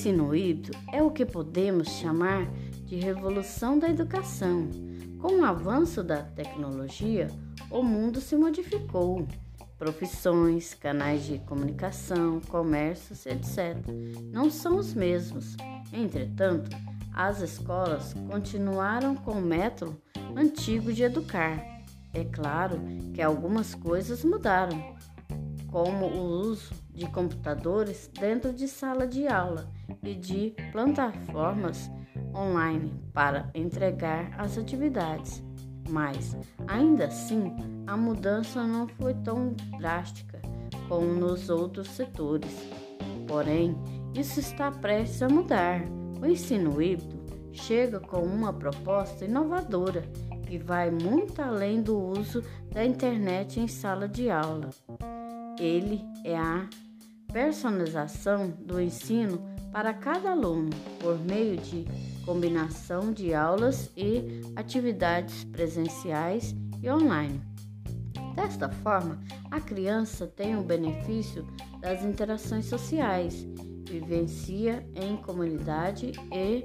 ensino híbrido é o que podemos chamar de revolução da educação. Com o avanço da tecnologia, o mundo se modificou. Profissões, canais de comunicação, comércios, etc., não são os mesmos. Entretanto, as escolas continuaram com o método antigo de educar. É claro que algumas coisas mudaram, como o uso de computadores dentro de sala de aula e de plataformas online para entregar as atividades. Mas, ainda assim, a mudança não foi tão drástica como nos outros setores. Porém, isso está prestes a mudar. O ensino híbrido chega com uma proposta inovadora que vai muito além do uso da internet em sala de aula. Ele é a personalização do ensino para cada aluno por meio de combinação de aulas e atividades presenciais e online. Desta forma, a criança tem o benefício das interações sociais vivencia em comunidade e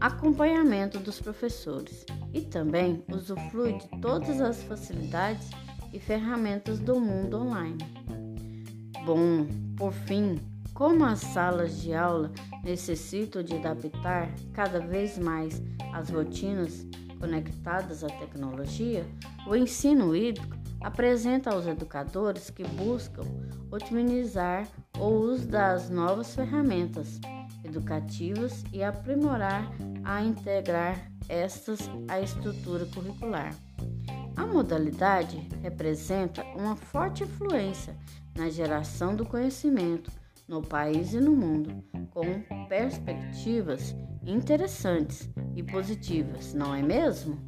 acompanhamento dos professores e também usufrui de todas as facilidades e ferramentas do mundo online. Bom, por fim, como as salas de aula necessitam de adaptar cada vez mais as rotinas conectadas à tecnologia, o ensino híbrido apresenta aos educadores que buscam otimizar o uso das novas ferramentas educativas e aprimorar a integrar estas à estrutura curricular. A modalidade representa uma forte influência na geração do conhecimento no país e no mundo, com perspectivas interessantes e positivas, não é mesmo?